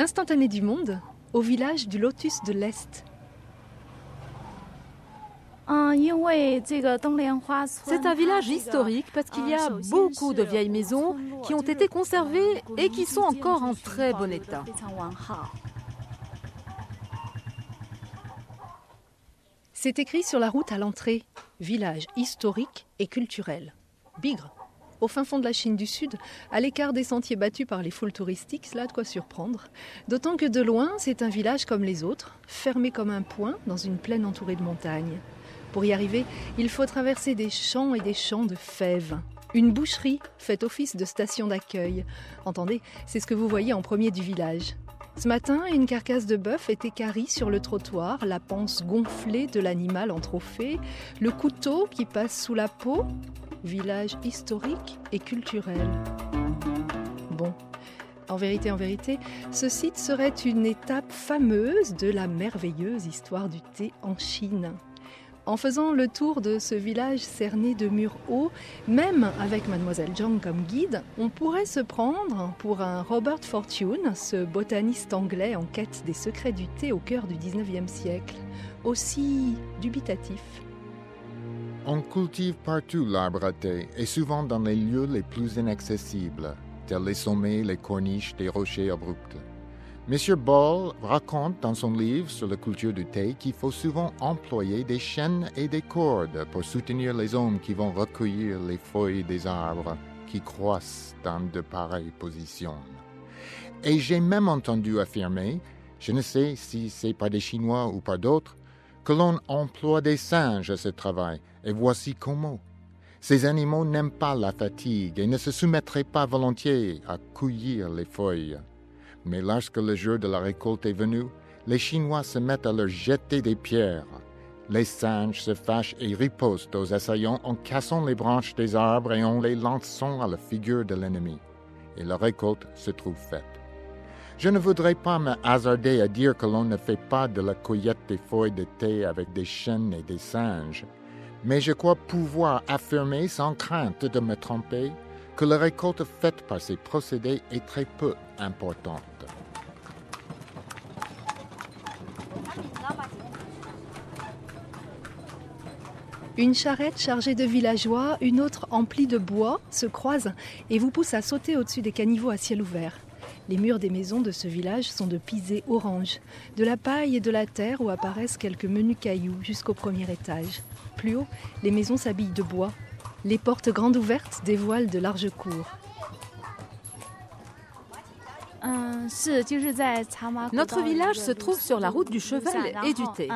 Instantané du monde, au village du Lotus de l'Est. C'est un village historique parce qu'il y a beaucoup de vieilles maisons qui ont été conservées et qui sont encore en très bon état. C'est écrit sur la route à l'entrée, village historique et culturel. Bigre, au fin fond de la Chine du Sud, à l'écart des sentiers battus par les foules touristiques, cela a de quoi surprendre. D'autant que de loin, c'est un village comme les autres, fermé comme un point dans une plaine entourée de montagnes. Pour y arriver, il faut traverser des champs et des champs de fèves. Une boucherie fait office de station d'accueil. Entendez, c'est ce que vous voyez en premier du village. Ce matin, une carcasse de bœuf était carie sur le trottoir, la panse gonflée de l'animal en trophée, le couteau qui passe sous la peau. Village historique et culturel. Bon, en vérité, en vérité, ce site serait une étape fameuse de la merveilleuse histoire du thé en Chine. En faisant le tour de ce village cerné de murs hauts, même avec mademoiselle Zhang comme guide, on pourrait se prendre pour un Robert Fortune, ce botaniste anglais en quête des secrets du thé au cœur du 19e siècle, aussi dubitatif. On cultive partout l'arbre à thé et souvent dans les lieux les plus inaccessibles, tels les sommets, les corniches des rochers abrupts. Monsieur Ball raconte dans son livre sur la culture du thé qu'il faut souvent employer des chaînes et des cordes pour soutenir les hommes qui vont recueillir les feuilles des arbres qui croissent dans de pareilles positions. Et j'ai même entendu affirmer, je ne sais si c'est par des Chinois ou par d'autres, que l'on emploie des singes à ce travail, et voici comment. Ces animaux n'aiment pas la fatigue et ne se soumettraient pas volontiers à cueillir les feuilles. Mais lorsque le jour de la récolte est venu, les Chinois se mettent à leur jeter des pierres. Les singes se fâchent et ripostent aux assaillants en cassant les branches des arbres et en les lançant à la figure de l'ennemi. Et la récolte se trouve faite. Je ne voudrais pas me hasarder à dire que l'on ne fait pas de la cueillette des feuilles de thé avec des chênes et des singes, mais je crois pouvoir affirmer sans crainte de me tromper que la récolte faite par ces procédés est très peu importante. Une charrette chargée de villageois, une autre emplie de bois, se croisent et vous poussent à sauter au-dessus des caniveaux à ciel ouvert. Les murs des maisons de ce village sont de pisé orange, de la paille et de la terre où apparaissent quelques menus cailloux jusqu'au premier étage. Plus haut, les maisons s'habillent de bois. Les portes grandes ouvertes dévoilent de larges cours. Notre village se trouve sur la route du cheval et du thé.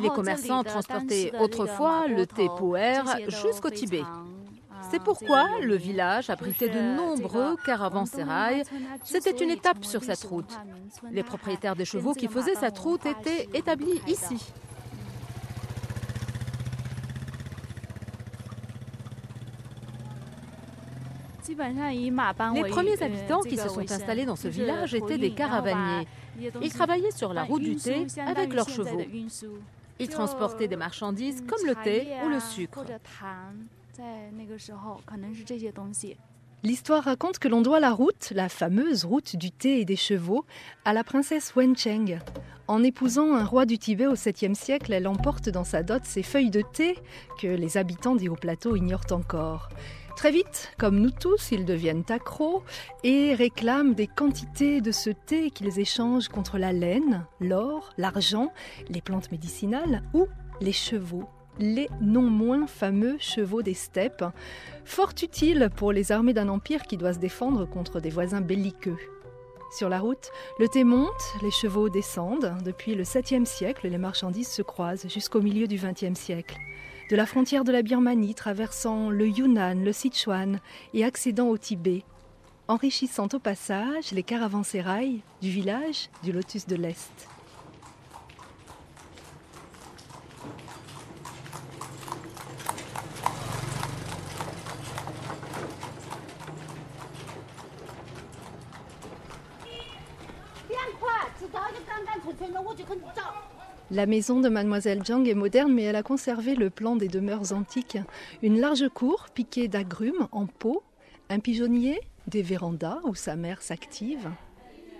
Les commerçants transportaient autrefois le thé puer jusqu'au Tibet. C'est pourquoi le village abritait de nombreux caravansérails. C'était une étape sur cette route. Les propriétaires des chevaux qui faisaient cette route étaient établis ici. Les premiers habitants qui se sont installés dans ce village étaient des caravaniers. Ils travaillaient sur la route du thé avec leurs chevaux. Ils transportaient des marchandises comme le thé ou le sucre. L'histoire raconte que l'on doit la route, la fameuse route du thé et des chevaux, à la princesse Wencheng. En épousant un roi du Tibet au 7e siècle, elle emporte dans sa dot ces feuilles de thé que les habitants des hauts plateaux ignorent encore. Très vite, comme nous tous, ils deviennent accros et réclament des quantités de ce thé qu'ils échangent contre la laine, l'or, l'argent, les plantes médicinales ou les chevaux les non moins fameux chevaux des steppes, fort utiles pour les armées d'un empire qui doit se défendre contre des voisins belliqueux. Sur la route, le thé monte, les chevaux descendent. Depuis le 7e siècle, les marchandises se croisent jusqu'au milieu du 20e siècle de la frontière de la Birmanie traversant le Yunnan, le Sichuan et accédant au Tibet, enrichissant au passage les caravansérails du village du Lotus de l'Est. La maison de mademoiselle Zhang est moderne, mais elle a conservé le plan des demeures antiques. Une large cour piquée d'agrumes en pot, un pigeonnier, des vérandas où sa mère s'active.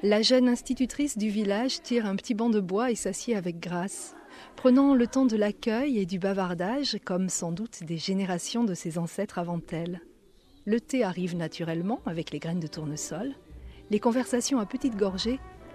La jeune institutrice du village tire un petit banc de bois et s'assied avec grâce, prenant le temps de l'accueil et du bavardage comme sans doute des générations de ses ancêtres avant elle. Le thé arrive naturellement avec les graines de tournesol. Les conversations à petite gorgée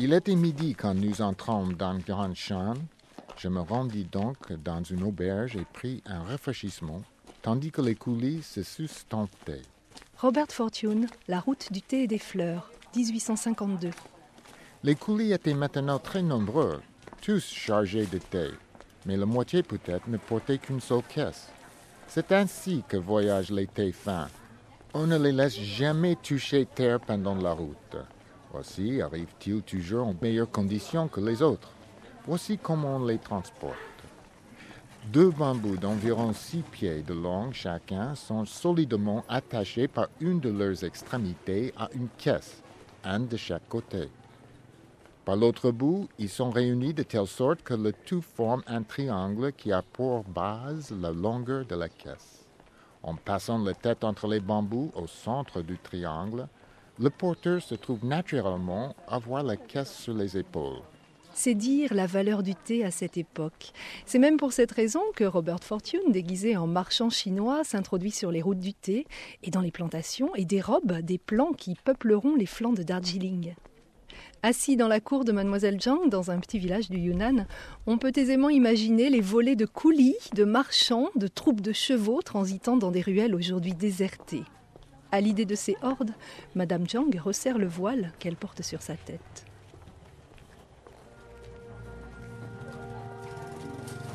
Il était midi quand nous entrons dans Grande Chambre. Je me rendis donc dans une auberge et pris un rafraîchissement, tandis que les coulisses se sustentaient. Robert Fortune, La route du thé et des fleurs, 1852. Les coulis étaient maintenant très nombreux, tous chargés de thé, mais la moitié peut-être ne portait qu'une seule caisse. C'est ainsi que voyagent les thés fins. On ne les laisse jamais toucher terre pendant la route. Aussi arrivent-ils toujours en meilleures conditions que les autres? Voici comment on les transporte. Deux bambous d'environ six pieds de long chacun sont solidement attachés par une de leurs extrémités à une caisse, un de chaque côté. Par l'autre bout, ils sont réunis de telle sorte que le tout forme un triangle qui a pour base la longueur de la caisse. En passant la tête entre les bambous au centre du triangle, le porteur se trouve naturellement à avoir la caisse sur les épaules. C'est dire la valeur du thé à cette époque. C'est même pour cette raison que Robert Fortune, déguisé en marchand chinois, s'introduit sur les routes du thé et dans les plantations et dérobe des plants qui peupleront les flancs de Darjeeling. Assis dans la cour de Mademoiselle Zhang, dans un petit village du Yunnan, on peut aisément imaginer les volées de coulis, de marchands, de troupes de chevaux transitant dans des ruelles aujourd'hui désertées. À l'idée de ces hordes, Madame Zhang resserre le voile qu'elle porte sur sa tête.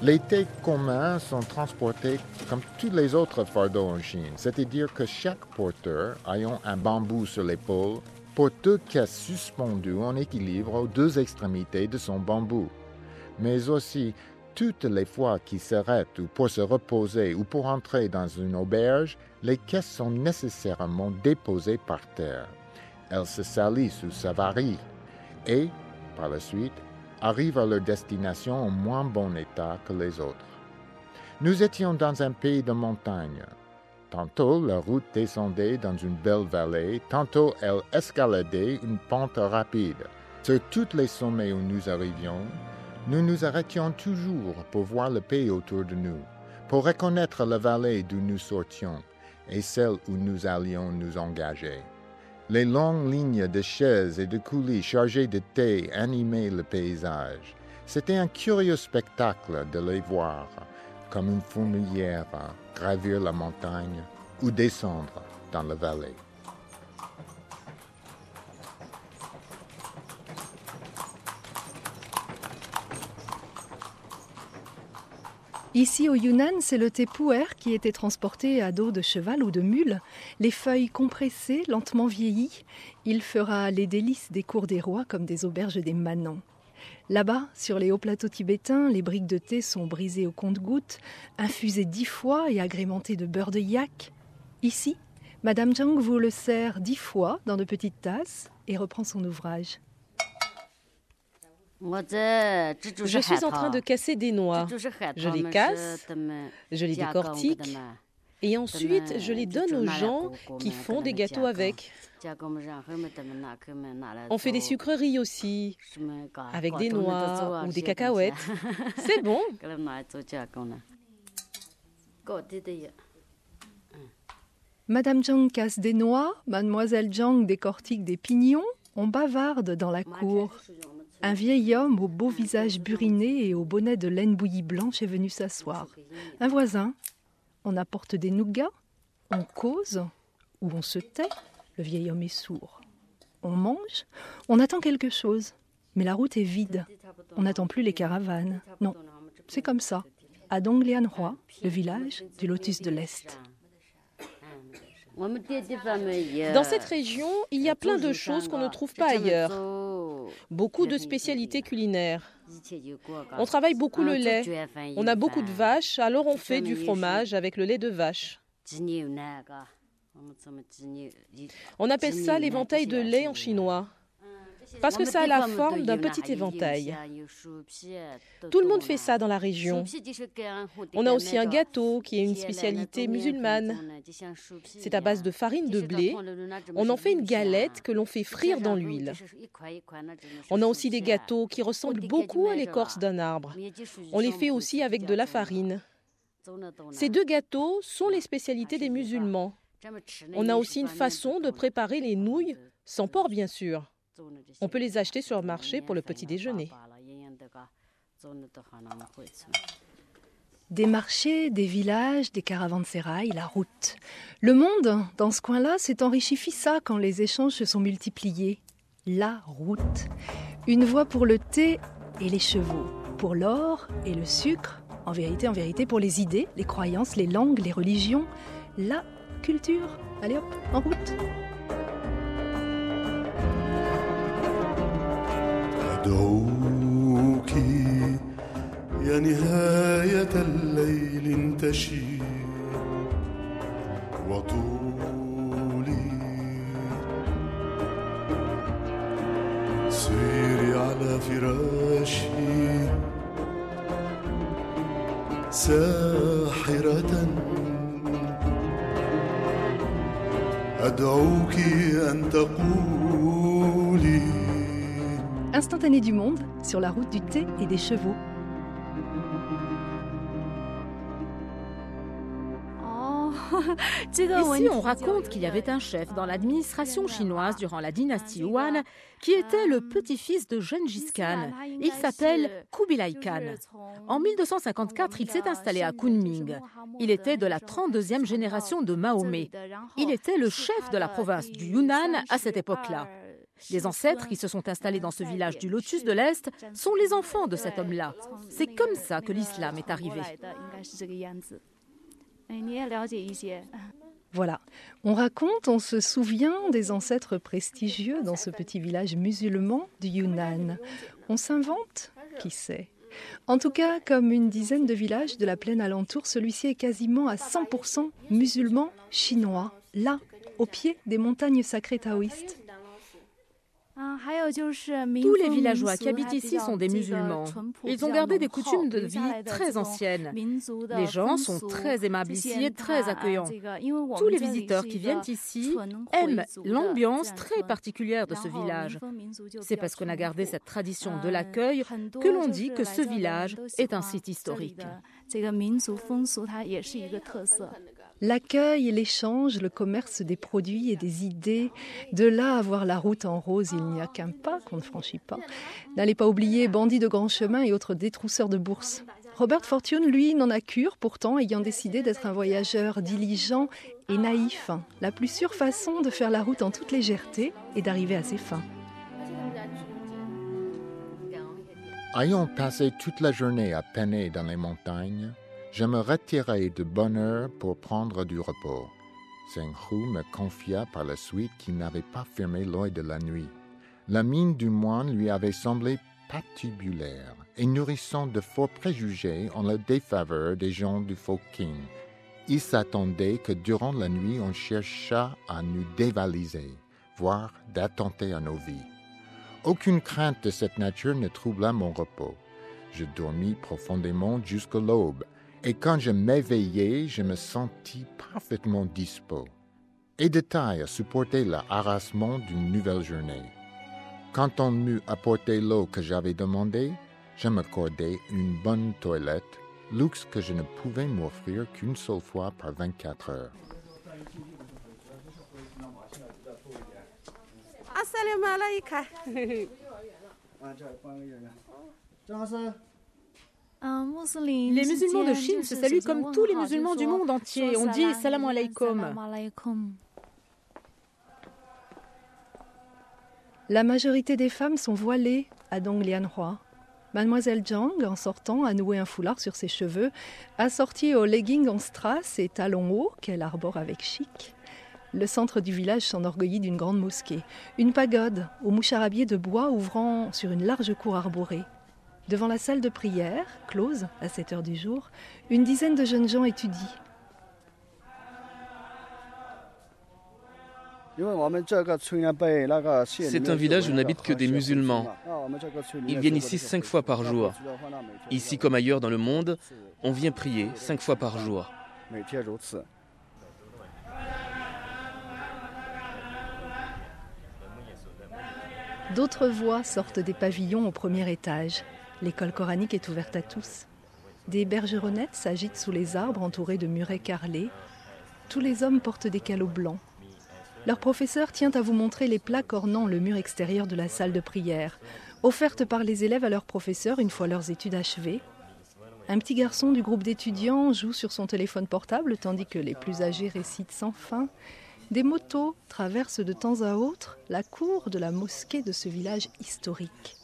Les thés communs sont transportés comme tous les autres fardeaux en Chine, c'est-à-dire que chaque porteur, ayant un bambou sur l'épaule, porte deux caisses suspendues en équilibre aux deux extrémités de son bambou, mais aussi toutes les fois qu'il s'arrête ou pour se reposer ou pour entrer dans une auberge, les caisses sont nécessairement déposées par terre. Elles se salissent ou s'avarient et, par la suite, arrivent à leur destination en moins bon état que les autres. Nous étions dans un pays de montagne. Tantôt la route descendait dans une belle vallée, tantôt elle escaladait une pente rapide. Sur tous les sommets où nous arrivions, nous nous arrêtions toujours pour voir le pays autour de nous, pour reconnaître la vallée d'où nous sortions et celle où nous allions nous engager. Les longues lignes de chaises et de coulis chargés de thé animaient le paysage. C'était un curieux spectacle de les voir, comme une fourmilière gravir la montagne ou descendre dans la vallée. Ici au Yunnan, c'est le thé puer qui était transporté à dos de cheval ou de mule, les feuilles compressées, lentement vieillies. Il fera les délices des cours des rois comme des auberges des manants. Là-bas, sur les hauts plateaux tibétains, les briques de thé sont brisées au compte-gouttes, infusées dix fois et agrémentées de beurre de yak. Ici, Madame Zhang vous le sert dix fois dans de petites tasses et reprend son ouvrage. Je suis en train de casser des noix. Je les casse, je les décortique et ensuite je les donne aux gens qui font des gâteaux avec. On fait des sucreries aussi, avec des noix ou des cacahuètes. C'est bon. Madame Zhang casse des noix, Mademoiselle Zhang décortique des pignons, on bavarde dans la cour. Un vieil homme au beau visage buriné et au bonnet de laine bouillie blanche est venu s'asseoir. Un voisin. On apporte des nougats, on cause ou on se tait. Le vieil homme est sourd. On mange, on attend quelque chose. Mais la route est vide. On n'attend plus les caravanes. Non, c'est comme ça. À Donglianhua, le village du Lotus de l'Est. Dans cette région, il y a plein de choses qu'on ne trouve pas ailleurs. Beaucoup de spécialités culinaires. On travaille beaucoup le lait. On a beaucoup de vaches, alors on fait du fromage avec le lait de vache. On appelle ça l'éventail de lait en chinois parce que ça a la forme d'un petit éventail. Tout le monde fait ça dans la région. On a aussi un gâteau qui est une spécialité musulmane. C'est à base de farine de blé. On en fait une galette que l'on fait frire dans l'huile. On a aussi des gâteaux qui ressemblent beaucoup à l'écorce d'un arbre. On les fait aussi avec de la farine. Ces deux gâteaux sont les spécialités des musulmans. On a aussi une façon de préparer les nouilles, sans porc bien sûr. On peut les acheter sur le marché pour le petit déjeuner. Des marchés, des villages, des caravansérails, la route. Le monde, dans ce coin-là, s'est enrichi ça quand les échanges se sont multipliés. La route. Une voie pour le thé et les chevaux, pour l'or et le sucre, en vérité, en vérité, pour les idées, les croyances, les langues, les religions, la culture. Allez hop, en route. أدعوك يا نهاية الليل انتشي وطولي. سيري على فراشي ساحرة. أدعوك أن تقولي Instantané du monde sur la route du thé et des chevaux. Ici, on raconte qu'il y avait un chef dans l'administration chinoise durant la dynastie Yuan qui était le petit-fils de Gengis Khan. Il s'appelle Kubilai Khan. En 1254, il s'est installé à Kunming. Il était de la 32e génération de Mahomet. Il était le chef de la province du Yunnan à cette époque-là. Les ancêtres qui se sont installés dans ce village du Lotus de l'Est sont les enfants de cet homme-là. C'est comme ça que l'islam est arrivé. Voilà, on raconte, on se souvient des ancêtres prestigieux dans ce petit village musulman du Yunnan. On s'invente Qui sait? En tout cas, comme une dizaine de villages de la plaine alentour, celui-ci est quasiment à 100% musulman chinois, là, au pied des montagnes sacrées taoïstes. Tous les villageois qui habitent ici sont des musulmans. Ils ont gardé des coutumes de vie très anciennes. Les gens sont très aimables ici et très accueillants. Tous les visiteurs qui viennent ici aiment l'ambiance très particulière de ce village. C'est parce qu'on a gardé cette tradition de l'accueil que l'on dit que ce village est un site historique. L'accueil, l'échange, le commerce des produits et des idées, de là à voir la route en rose, il n'y a qu'un pas qu'on ne franchit pas. N'allez pas oublier bandits de grand chemin et autres détrousseurs de bourse. Robert Fortune, lui, n'en a cure, pourtant, ayant décidé d'être un voyageur diligent et naïf. La plus sûre façon de faire la route en toute légèreté et d'arriver à ses fins. Ayant passé toute la journée à peiner dans les montagnes, je me retirai de bonne heure pour prendre du repos. Hu me confia par la suite qu'il n'avait pas fermé l'œil de la nuit. La mine du moine lui avait semblé patibulaire et nourrissant de forts préjugés en la défaveur des gens du King. Il s'attendait que durant la nuit on cherchât à nous dévaliser, voire d'attenter à nos vies. Aucune crainte de cette nature ne troubla mon repos. Je dormis profondément jusqu'à l'aube, et quand je m'éveillai, je me sentis parfaitement dispo et de taille à supporter le harassement d'une nouvelle journée. Quand on m'eut apporté l'eau que j'avais demandée, je m'accordai une bonne toilette, luxe que je ne pouvais m'offrir qu'une seule fois par 24 heures. Les musulmans de Chine se saluent comme tous les musulmans du monde entier. On dit salam alaikum. La majorité des femmes sont voilées à Donglianhua. Mademoiselle Zhang, en sortant, a noué un foulard sur ses cheveux, assorti aux leggings en strass et talons hauts qu'elle arbore avec chic. Le centre du village s'enorgueillit d'une grande mosquée, une pagode aux moucharabiers de bois ouvrant sur une large cour arborée. Devant la salle de prière, close à 7 heures du jour, une dizaine de jeunes gens étudient. C'est un village où n'habitent que des musulmans. Ils viennent ici cinq fois par jour. Ici comme ailleurs dans le monde, on vient prier cinq fois par jour. D'autres voix sortent des pavillons au premier étage. L'école coranique est ouverte à tous. Des bergeronnettes s'agitent sous les arbres entourés de murets carrelés. Tous les hommes portent des calots blancs. Leur professeur tient à vous montrer les plaques ornant le mur extérieur de la salle de prière, offertes par les élèves à leurs professeurs une fois leurs études achevées. Un petit garçon du groupe d'étudiants joue sur son téléphone portable tandis que les plus âgés récitent sans fin. Des motos traversent de temps à autre la cour de la mosquée de ce village historique.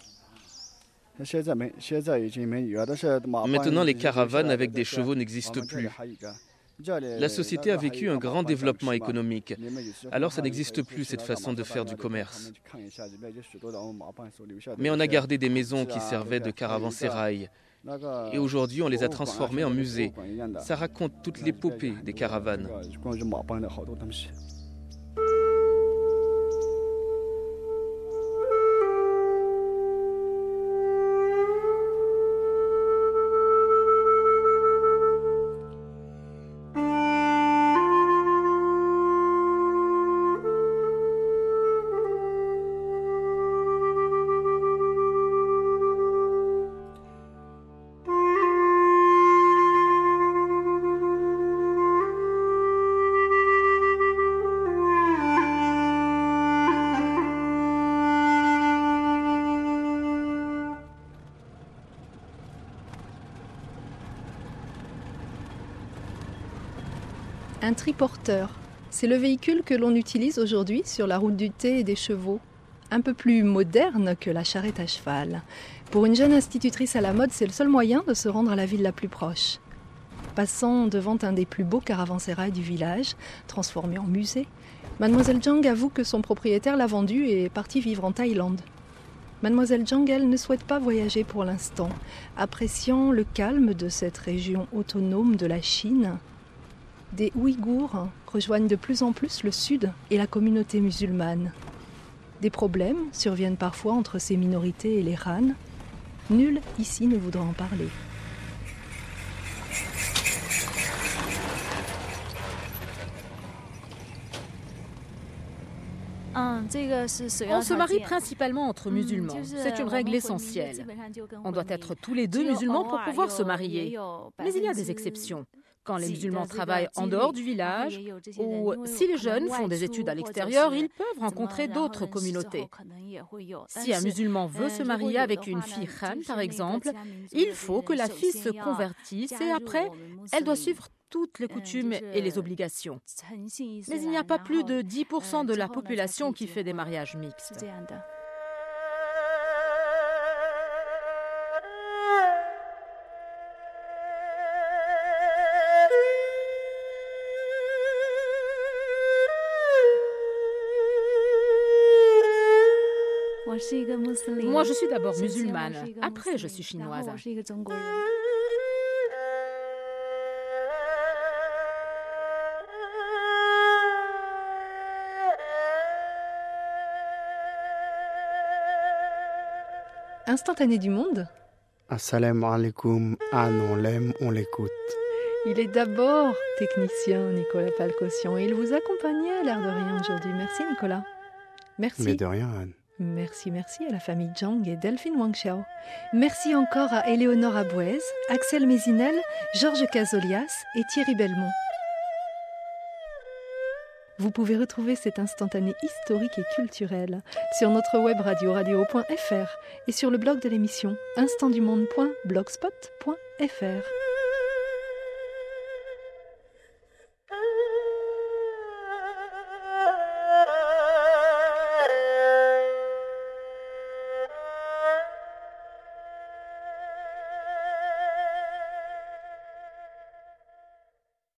Maintenant, les caravanes avec des chevaux n'existent plus. La société a vécu un grand développement économique. Alors ça n'existe plus cette façon de faire du commerce. Mais on a gardé des maisons qui servaient de caravansérail. Et aujourd'hui, on les a transformées en musées. Ça raconte toute l'épopée des caravanes. Un triporteur, c'est le véhicule que l'on utilise aujourd'hui sur la route du thé et des chevaux. Un peu plus moderne que la charrette à cheval. Pour une jeune institutrice à la mode, c'est le seul moyen de se rendre à la ville la plus proche. Passant devant un des plus beaux caravansérails du village, transformé en musée, Mademoiselle Jang avoue que son propriétaire l'a vendu et est parti vivre en Thaïlande. Mademoiselle Jang, elle, ne souhaite pas voyager pour l'instant, appréciant le calme de cette région autonome de la Chine des Ouïghours rejoignent de plus en plus le Sud et la communauté musulmane. Des problèmes surviennent parfois entre ces minorités et les Han. Nul ici ne voudra en parler. On se marie principalement entre musulmans. C'est une règle essentielle. On doit être tous les deux musulmans pour pouvoir se marier. Mais il y a des exceptions quand les musulmans travaillent en dehors du village ou si les jeunes font des études à l'extérieur, ils peuvent rencontrer d'autres communautés. Si un musulman veut se marier avec une fille Khan, par exemple, il faut que la fille se convertisse et après, elle doit suivre toutes les coutumes et les obligations. Mais il n'y a pas plus de 10% de la population qui fait des mariages mixtes. Moi, je suis d'abord musulmane. Après, je suis chinoise. Instantané du monde Assalamu alaikum, Anne, on l'aime, on l'écoute. Il est d'abord technicien, Nicolas Palcossian, et il vous accompagnait à l'air de rien aujourd'hui. Merci, Nicolas. Merci. Mais de rien, Anne. Merci, merci à la famille Zhang et Delphine Wangxiao. Merci encore à Éléonore Abouez, Axel Mézinel, Georges Casolias et Thierry Belmont. Vous pouvez retrouver cet instantané historique et culturel sur notre web radio radio.fr et sur le blog de l'émission instantdumonde.blogspot.fr.